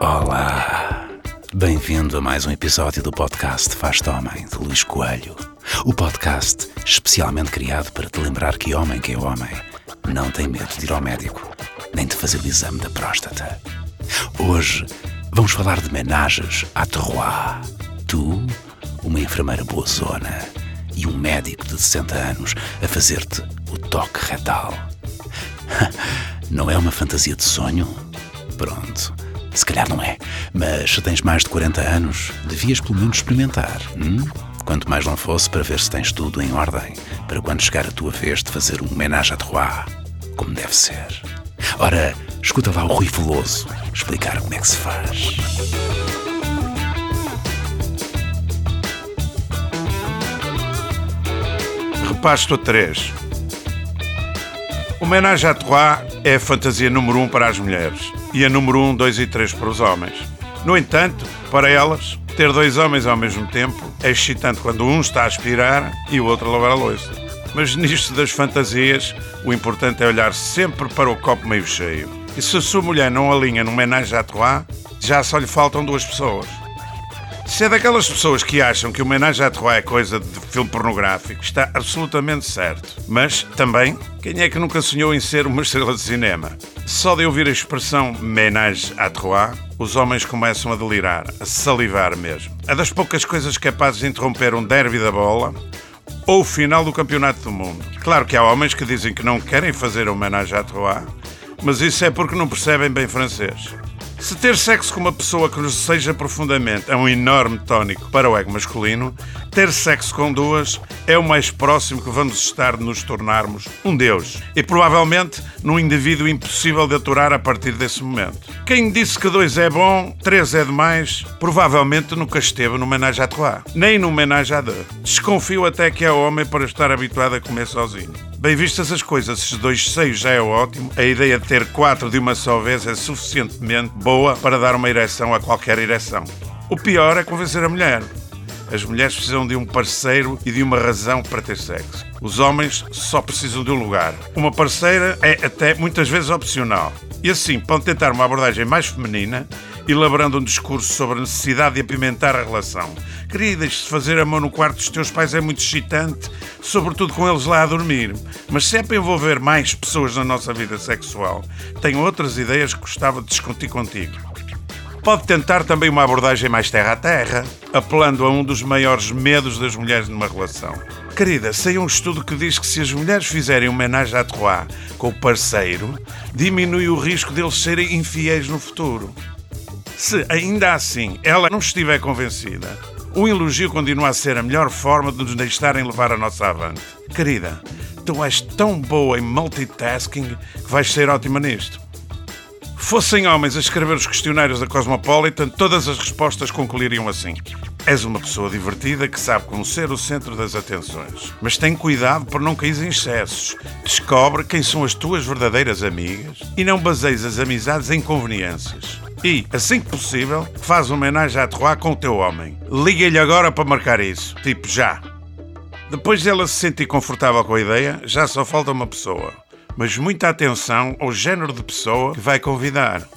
Olá! Bem-vindo a mais um episódio do podcast Faz-te Homem, de Luís Coelho. O podcast especialmente criado para te lembrar que homem que é homem não tem medo de ir ao médico, nem de fazer o exame da próstata. Hoje vamos falar de menagens à terroir. Tu, uma enfermeira boa zona e um médico de 60 anos a fazer-te o toque retal. Não é uma fantasia de sonho? Pronto, se calhar não é, mas se tens mais de 40 anos, devias pelo menos experimentar. Hum? Quanto mais não fosse para ver se tens tudo em ordem, para quando chegar a tua vez de fazer um homenagem à terroir, como deve ser. Ora, escuta lá o Rui Veloso explicar como é que se faz. Repasto a 3. O homenagem à Troyes é a fantasia número 1 um para as mulheres e a número 1, um, 2 e 3 para os homens. No entanto, para elas, ter dois homens ao mesmo tempo é excitante quando um está a aspirar e o outro a lavar a louça. Mas nisto das fantasias, o importante é olhar sempre para o copo meio cheio. E se a sua mulher não alinha no homenagem à Troyes, já só lhe faltam duas pessoas. Se é daquelas pessoas que acham que o homenagem à Troyes é coisa de filme pornográfico, está absolutamente certo. Mas, também, quem é que nunca sonhou em ser uma estrela de cinema? Só de ouvir a expressão homenagem à Troyes, os homens começam a delirar, a salivar mesmo. É das poucas coisas capazes de interromper um derby da bola ou o final do Campeonato do Mundo. Claro que há homens que dizem que não querem fazer homenagem à Troyes, mas isso é porque não percebem bem francês. Se ter sexo com uma pessoa que nos seja profundamente é um enorme tónico para o ego masculino, ter sexo com duas é o mais próximo que vamos estar de nos tornarmos um Deus. E provavelmente num indivíduo impossível de aturar a partir desse momento. Quem disse que dois é bom, três é demais, provavelmente nunca esteve no menage à trois, nem no menage à deux. Desconfio até que é homem para estar habituado a comer sozinho. Bem vistas as coisas, se dois seios já é ótimo, a ideia de ter quatro de uma só vez é suficientemente boa para dar uma ereção a qualquer ereção. O pior é convencer a mulher. As mulheres precisam de um parceiro e de uma razão para ter sexo. Os homens só precisam de um lugar. Uma parceira é até muitas vezes opcional. E assim podem tentar uma abordagem mais feminina, elaborando um discurso sobre a necessidade de apimentar a relação. Queridas, fazer amor no quarto dos teus pais é muito excitante, sobretudo com eles lá a dormir. Mas se é para envolver mais pessoas na nossa vida sexual, tenho outras ideias que gostava de discutir contigo. Pode tentar também uma abordagem mais terra a terra, apelando a um dos maiores medos das mulheres numa relação. Querida, saiu um estudo que diz que se as mulheres fizerem homenagem à Troyes com o parceiro, diminui o risco deles serem infiéis no futuro. Se ainda assim ela não estiver convencida, o elogio continua a ser a melhor forma de nos deixarem levar a nossa avante. Querida, tu és tão boa em multitasking que vais ser ótima nisto. Fossem homens a escrever os questionários da Cosmopolitan, todas as respostas concluiriam assim. És uma pessoa divertida que sabe como ser o centro das atenções. Mas tem cuidado por não cair em excessos. Descobre quem são as tuas verdadeiras amigas e não baseies as amizades em conveniências. E, assim que possível, faz homenagem à Troyes com o teu homem. Liga-lhe agora para marcar isso. Tipo, já. Depois dela se sentir confortável com a ideia, já só falta uma pessoa mas muita atenção ao género de pessoa que vai convidar.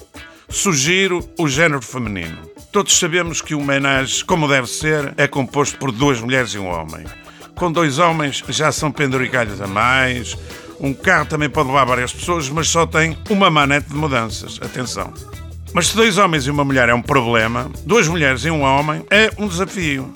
Sugiro o género feminino. Todos sabemos que o menage, como deve ser, é composto por duas mulheres e um homem. Com dois homens já são penduricalhos a mais. Um carro também pode levar várias pessoas, mas só tem uma manete de mudanças. Atenção. Mas se dois homens e uma mulher é um problema, duas mulheres e um homem é um desafio.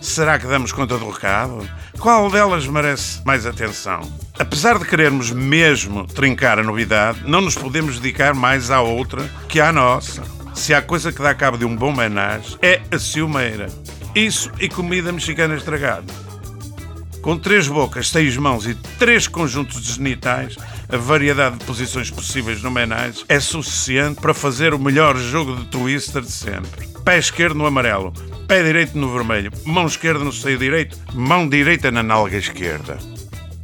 Será que damos conta do recado? Qual delas merece mais atenção? Apesar de querermos mesmo trincar a novidade, não nos podemos dedicar mais à outra que à nossa. Se há coisa que dá cabo de um bom menage, é a ciumeira. Isso e comida mexicana estragada. Com três bocas, seis mãos e três conjuntos de genitais, a variedade de posições possíveis no menage é suficiente para fazer o melhor jogo de twister de sempre. Pé esquerdo no amarelo, pé direito no vermelho, mão esquerda no seio direito, mão direita na nalga esquerda.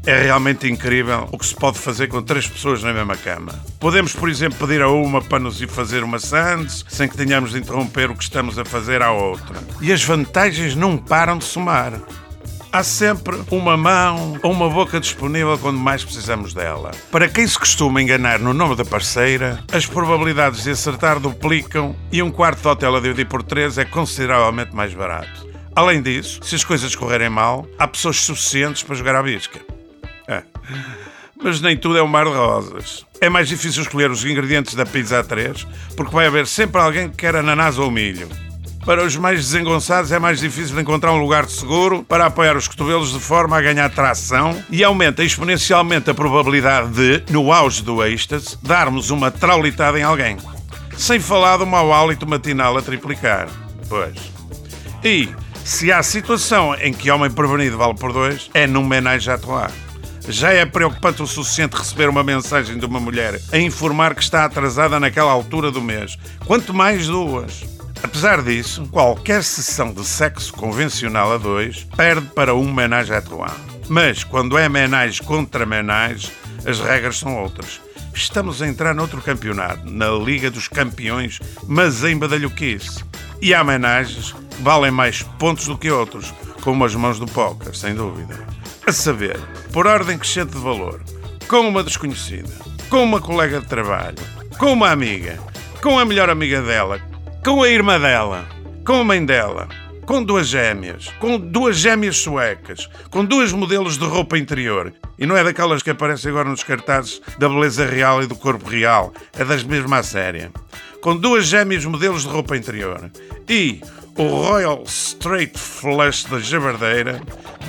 É realmente incrível o que se pode fazer com três pessoas na mesma cama. Podemos, por exemplo, pedir a uma para nos ir fazer uma sandes sem que tenhamos de interromper o que estamos a fazer à outra. E as vantagens não param de somar. Há sempre uma mão ou uma boca disponível quando mais precisamos dela. Para quem se costuma enganar no nome da parceira, as probabilidades de acertar duplicam e um quarto de hotel a dividir por três é consideravelmente mais barato. Além disso, se as coisas correrem mal, há pessoas suficientes para jogar à bisca. É. Mas nem tudo é um mar de rosas. É mais difícil escolher os ingredientes da pizza A3, porque vai haver sempre alguém que quer ananás ou milho. Para os mais desengonçados é mais difícil encontrar um lugar seguro para apoiar os cotovelos de forma a ganhar tração e aumenta exponencialmente a probabilidade de, no auge do êxtase, darmos uma traulitada em alguém. Sem falar do mau hálito matinal a triplicar. Pois. E, se há situação em que homem prevenido vale por dois, é num menage à trois. Já é preocupante o suficiente receber uma mensagem de uma mulher a informar que está atrasada naquela altura do mês, quanto mais duas. Apesar disso, qualquer sessão de sexo convencional a dois perde para um menage à trois. Mas quando é menage contra menage, as regras são outras. Estamos a entrar noutro campeonato, na Liga dos Campeões, mas em badalhoquice. E há menagens que valem mais pontos do que outros, como as mãos do póquer, sem dúvida. A saber, por ordem crescente de valor, com uma desconhecida, com uma colega de trabalho, com uma amiga, com a melhor amiga dela, com a irmã dela, com a mãe dela, com duas gêmeas, com duas gêmeas suecas, com duas modelos de roupa interior. E não é daquelas que aparecem agora nos cartazes da beleza real e do corpo real, é das mesmas à séria. Com duas gêmeas modelos de roupa interior. E o Royal Straight Flush da Jabardeira,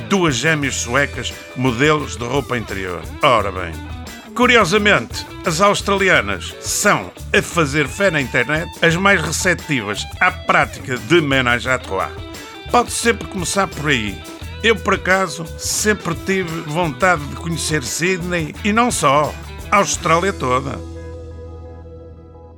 duas gêmeas suecas modelos de roupa interior. Ora bem. Curiosamente, as australianas são, a fazer fé na internet, as mais receptivas à prática de menage à trois. Pode sempre começar por aí. Eu, por acaso, sempre tive vontade de conhecer Sydney e não só, a Austrália toda.